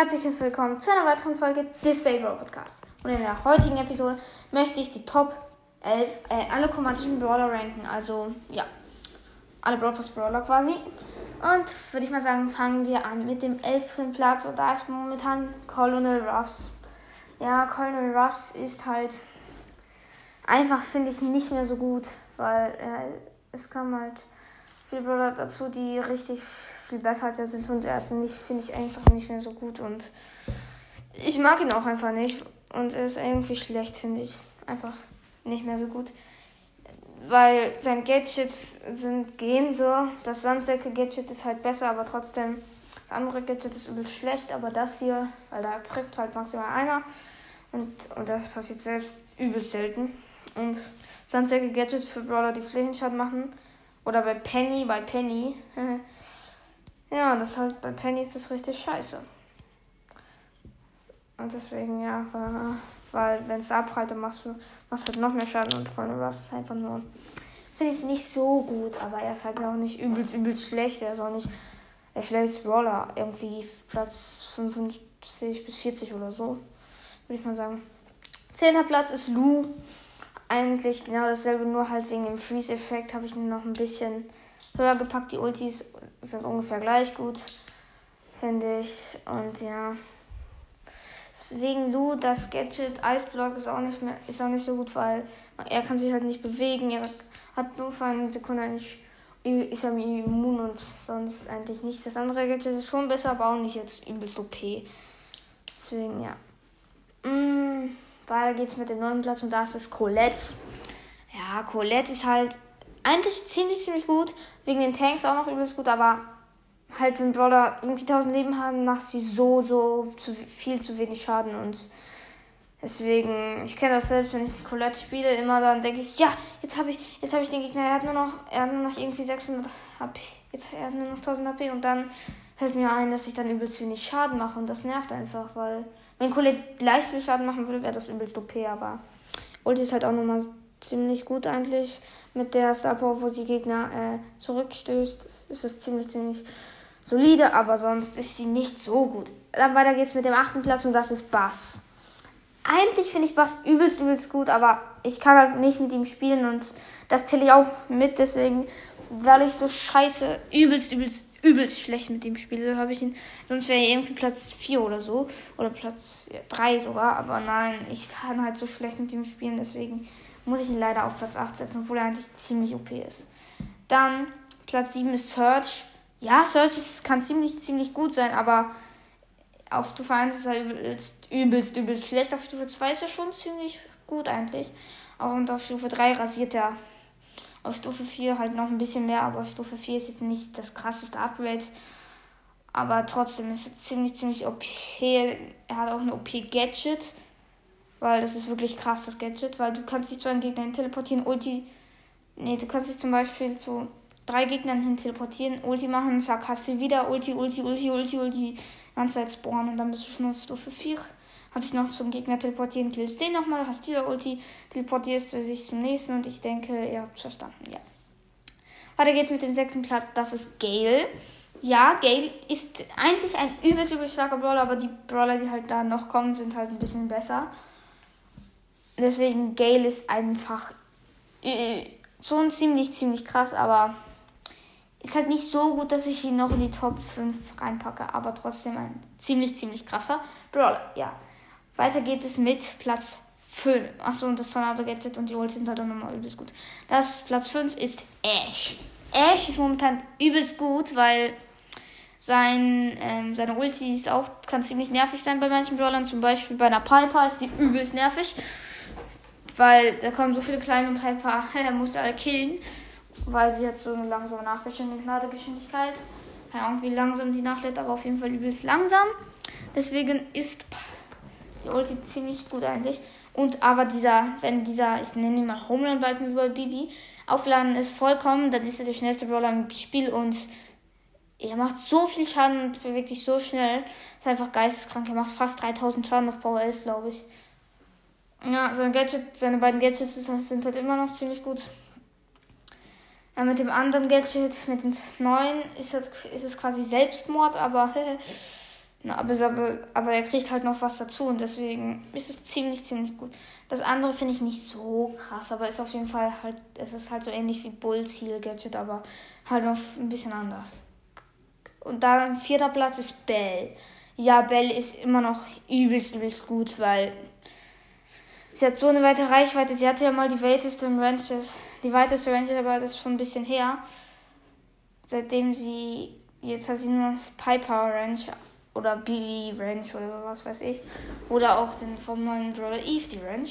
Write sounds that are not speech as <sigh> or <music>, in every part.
herzliches Willkommen zu einer weiteren Folge des Baby Podcasts. Und in der heutigen Episode möchte ich die Top 11, äh, alle chromatischen Brawler ranken. Also, ja, alle Brawl Brawler quasi. Und würde ich mal sagen, fangen wir an mit dem 11. Platz. Und da ist momentan Colonel Ruffs. Ja, Colonel Ruffs ist halt einfach, finde ich, nicht mehr so gut, weil äh, es kam halt viele Brawler dazu, die richtig viel besser er sind und er ist nicht, finde ich einfach nicht mehr so gut und ich mag ihn auch einfach nicht und er ist irgendwie schlecht, finde ich. Einfach nicht mehr so gut. Weil seine Gadgets sind gehen so. Das Sandsäcke-Gadget ist halt besser, aber trotzdem. Das andere Gadget ist übel schlecht, aber das hier, weil da trifft halt maximal einer. Und, und das passiert selbst übel selten. Und Sandsäcke-Gadget für Brawler, die Flächenschaden machen. Oder bei Penny, bei Penny. <laughs> Ja, das halt bei Penny ist das richtig scheiße. Und deswegen, ja, weil, wenn es abprallt, machst du machst halt noch mehr Schaden und Colonel Ruffs ist einfach nur. Finde ich nicht so gut, aber er ist halt auch nicht übelst, übelst schlecht. Er ist auch nicht der schlechteste Brawler. Irgendwie Platz 55 bis 40 oder so, würde ich mal sagen. Zehnter Platz ist Lou. Eigentlich genau dasselbe, nur halt wegen dem Freeze-Effekt habe ich nur noch ein bisschen höher gepackt. Die Ultis sind ungefähr gleich gut, finde ich. Und ja. Wegen Lu, das Gadget Eisblock ist auch nicht mehr, ist auch nicht so gut, weil er kann sich halt nicht bewegen. Er hat nur für eine Sekunde eigentlich ist er immun und sonst eigentlich nichts. Das andere Gadget ist schon besser, aber auch nicht jetzt übelst OP. Deswegen, ja. Mm, weiter geht's mit dem neuen Platz und da ist es Colette. Ja, Colette ist halt eigentlich ziemlich, ziemlich gut. Wegen den Tanks auch noch übelst gut, aber halt, wenn Brawler irgendwie 1000 Leben haben, macht sie so, so zu, viel zu wenig Schaden und deswegen, ich kenne das selbst, wenn ich Colette spiele, immer dann denke ich, ja, jetzt habe ich, jetzt habe ich den Gegner, er hat nur noch, er hat nur noch irgendwie 600 HP, jetzt er hat nur noch 1000 HP und dann fällt mir ein, dass ich dann übelst wenig Schaden mache und das nervt einfach, weil wenn Colette gleich viel Schaden machen würde, wäre das übelst OP, aber Ulti ist halt auch nochmal ziemlich gut eigentlich mit der Star Power, wo sie Gegner äh, zurückstößt. Ist es ziemlich, ziemlich solide, aber sonst ist sie nicht so gut. Dann weiter geht's mit dem achten Platz und das ist Bass. Eigentlich finde ich Bass übelst, übelst gut, aber ich kann halt nicht mit ihm spielen und das zähle ich auch mit, deswegen, weil ich so scheiße, übelst, übelst, übelst schlecht mit ihm spiele, habe ich ihn. Sonst wäre er irgendwie Platz 4 oder so. Oder Platz 3 ja, sogar. Aber nein, ich kann halt so schlecht mit ihm spielen, deswegen muss ich ihn leider auf Platz 8 setzen, obwohl er eigentlich ziemlich OP ist. Dann Platz 7 ist Search. Ja, Search kann ziemlich, ziemlich gut sein, aber auf Stufe 1 ist er übelst, übelst, übelst schlecht. Auf Stufe 2 ist er schon ziemlich gut eigentlich. Und auf Stufe 3 rasiert er. Auf Stufe 4 halt noch ein bisschen mehr, aber auf Stufe 4 ist jetzt nicht das krasseste Upgrade. Aber trotzdem ist er ziemlich, ziemlich OP. Er hat auch eine OP-Gadget. Weil das ist wirklich krass, das Gadget, weil du kannst dich zu einem Gegner hin teleportieren, Ulti. Nee, du kannst dich zum Beispiel zu drei Gegnern hin teleportieren, Ulti machen, zack, hast du wieder Ulti, Ulti, Ulti, Ulti, Ulti, ganze Zeit spawnen und dann bist du schon auf Stufe 4. Hast dich noch zum Gegner teleportieren, killst den nochmal, hast wieder Ulti, teleportierst du dich zum nächsten und ich denke, ihr habt verstanden, ja. Weiter geht's mit dem sechsten Platz, das ist Gale. Ja, Gale ist eigentlich ein übelst, übelst starker Brawler, aber die Brawler, die halt da noch kommen, sind halt ein bisschen besser. Deswegen Gale ist einfach äh, schon ziemlich, ziemlich krass, aber ist halt nicht so gut, dass ich ihn noch in die Top 5 reinpacke, aber trotzdem ein ziemlich, ziemlich krasser Brawler. Ja. Weiter geht es mit Platz 5. Achso, und das Tornado Gadget und die Ult sind halt auch nochmal übelst gut. Das Platz 5 ist Ash. Ash ist momentan übelst gut, weil sein, ähm, seine Ulti ist auch, kann ziemlich nervig sein bei manchen Brawlern. Zum Beispiel bei einer Piper ist die übelst nervig. Weil da kommen so viele kleine Piper, <laughs> er musste alle killen. Weil sie hat so eine langsame Nachladegeschwindigkeit. Keine Ahnung, wie langsam die nachlädt, aber auf jeden Fall übelst langsam. Deswegen ist die Ulti ziemlich gut eigentlich. Und aber dieser, wenn dieser, ich nenne ihn mal Homeland-Balken über Bibi, aufladen ist vollkommen, dann ist er der schnellste Brawler im Spiel und er macht so viel Schaden und bewegt sich so schnell. Ist einfach geisteskrank. Er macht fast 3000 Schaden auf Power 11, glaube ich. Ja, sein Gadget, seine beiden Gadgets sind halt immer noch ziemlich gut. Ja, mit dem anderen Gadget, mit dem neuen, ist, das, ist es quasi Selbstmord, aber <laughs> Na, aber, aber, aber er kriegt halt noch was dazu und deswegen ist es ziemlich, ziemlich gut. Das andere finde ich nicht so krass, aber ist auf jeden Fall halt, es ist halt so ähnlich wie Bulls Heal Gadget, aber halt noch ein bisschen anders. Und dann vierter Platz ist Bell. Ja, Bell ist immer noch übelst, übelst gut, weil sie hat so eine weite Reichweite. Sie hatte ja mal die weiteste Ranges, die weiteste Range, aber das ist schon ein bisschen her. Seitdem sie, jetzt hat sie nur Piper Range oder BB Range oder was weiß ich. Oder auch den vom neuen Brawler Eve die Range.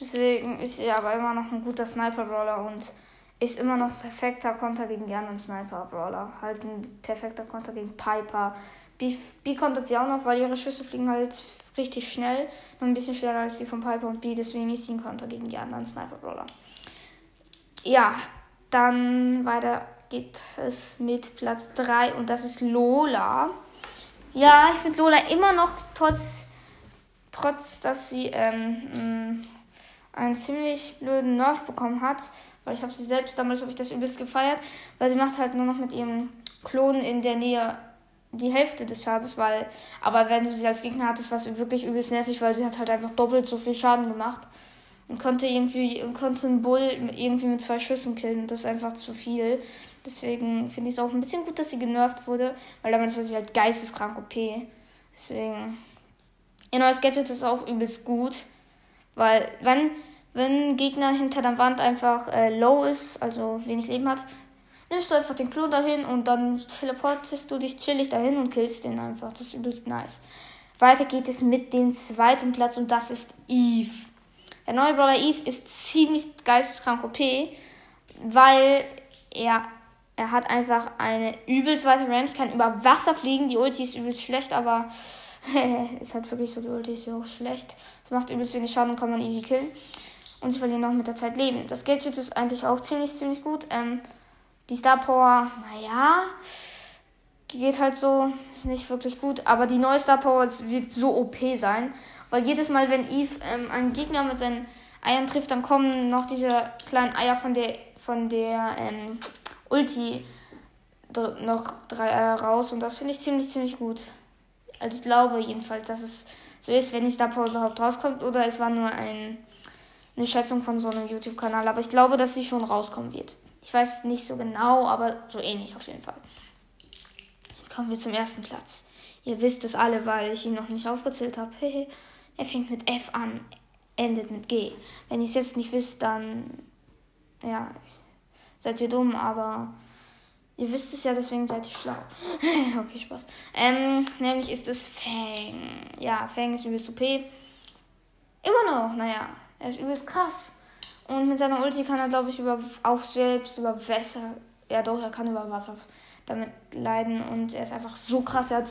Deswegen ist sie aber immer noch ein guter Sniper-Brawler und ist immer noch perfekter Konter gegen die anderen Sniper-Brawler. Halt ein perfekter Konter gegen Piper. B kontert sie auch noch, weil ihre Schüsse fliegen halt richtig schnell. Nur ein bisschen schneller als die von Piper und B. Deswegen ist sie ein Konter gegen die anderen Sniper-Brawler. Ja, dann weiter geht es mit Platz 3 und das ist Lola. Ja, ich finde Lola immer noch trotz, trotz dass sie ähm, einen ziemlich blöden Nerf bekommen hat, weil ich habe sie selbst, damals habe ich das übelst gefeiert, weil sie macht halt nur noch mit ihrem Klon in der Nähe die Hälfte des Schadens, weil, aber wenn du sie als Gegner hattest, war es wirklich übelst nervig, weil sie hat halt einfach doppelt so viel Schaden gemacht und konnte irgendwie, konnte einen Bull irgendwie mit zwei Schüssen killen das ist einfach zu viel. Deswegen finde ich es auch ein bisschen gut, dass sie genervt wurde, weil damals war sie halt geisteskrank OP. Deswegen, ihr neues Gadget ist auch übelst gut, weil wenn wenn Gegner hinter der Wand einfach äh, low ist, also wenig Leben hat, nimmst du einfach den Klo dahin und dann teleportest du dich chillig dahin und killst den einfach. Das ist übelst nice. Weiter geht es mit dem zweiten Platz und das ist Eve. Der neue Brawler Eve ist ziemlich geisteskrank OP, weil er, er hat einfach eine übelst weite Range, kann über Wasser fliegen. Die Ulti ist übelst schlecht, aber <laughs> ist halt wirklich so, die Ulti ist auch schlecht. Das macht übelst wenig Schaden und kann man easy killen und sie verlieren auch mit der Zeit Leben. Das Gadget ist eigentlich auch ziemlich, ziemlich gut. Ähm, die Star Power, naja, geht halt so, ist nicht wirklich gut. Aber die neue Star Power wird so OP sein, weil jedes Mal, wenn Eve ähm, einen Gegner mit seinen Eiern trifft, dann kommen noch diese kleinen Eier von der, von der ähm, Ulti noch drei Eier raus und das finde ich ziemlich, ziemlich gut. Also ich glaube jedenfalls, dass es so ist, wenn die Star Power überhaupt rauskommt oder es war nur ein eine Schätzung von so einem YouTube-Kanal, aber ich glaube, dass sie schon rauskommen wird. Ich weiß nicht so genau, aber so ähnlich auf jeden Fall. Kommen wir zum ersten Platz. Ihr wisst es alle, weil ich ihn noch nicht aufgezählt habe. er fängt mit F an, endet mit G. Wenn ihr es jetzt nicht wisst, dann ja, seid ihr dumm, aber ihr wisst es ja, deswegen seid ihr schlau. <laughs> okay, Spaß. Ähm, nämlich ist es Fang. Ja, Fang ist übelst OP. Immer noch, naja, er ist übelst krass. Und mit seiner Ulti kann er, glaube ich, über, auch selbst über Wasser. Ja, doch, er kann über Wasser damit leiden. Und er ist einfach so krass. Er hat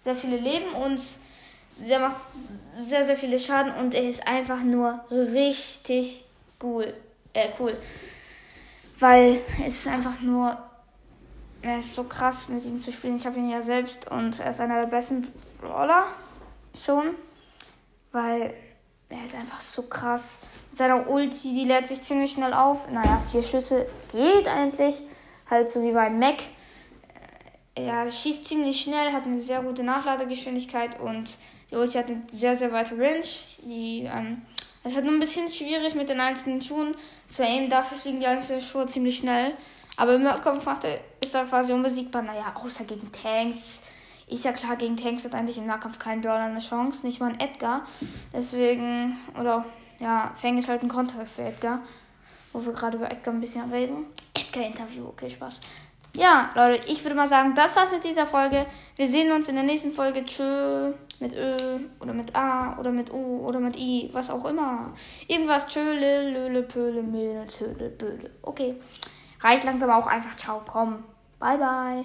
sehr viele Leben und er macht sehr, sehr viele Schaden. Und er ist einfach nur richtig cool. Äh, cool. Weil es ist einfach nur. Er ist so krass mit ihm zu spielen. Ich habe ihn ja selbst und er ist einer der besten Brawler. Schon. Weil er ist einfach so krass. Mit seiner Ulti, die lädt sich ziemlich schnell auf. Naja, vier Schüsse geht eigentlich. Halt so wie beim Mac. Er schießt ziemlich schnell, hat eine sehr gute Nachladegeschwindigkeit und die Ulti hat eine sehr, sehr weite Range. Die, ähm, es ist halt nur ein bisschen schwierig mit den einzelnen Schuhen zu aimen. Dafür fliegen die einzelnen Schuhe ziemlich schnell. Aber im Nahkampf ist er quasi unbesiegbar. Naja, außer gegen Tanks. Ist ja klar, gegen Tanks hat eigentlich im Nahkampf kein Brawler eine Chance, nicht mal ein Edgar. Deswegen, oder ja, Fang ist halt ein Konter für Edgar. Wo wir gerade über Edgar ein bisschen reden. Edgar-Interview, okay, Spaß. Ja, Leute, ich würde mal sagen, das war's mit dieser Folge. Wir sehen uns in der nächsten Folge. Tschö. Mit Ö oder mit A oder mit U oder mit I, was auch immer. Irgendwas. Tschö, löle, pöle, möle, töle, böle. Okay. Reicht langsam auch einfach. Ciao, komm. Bye, bye.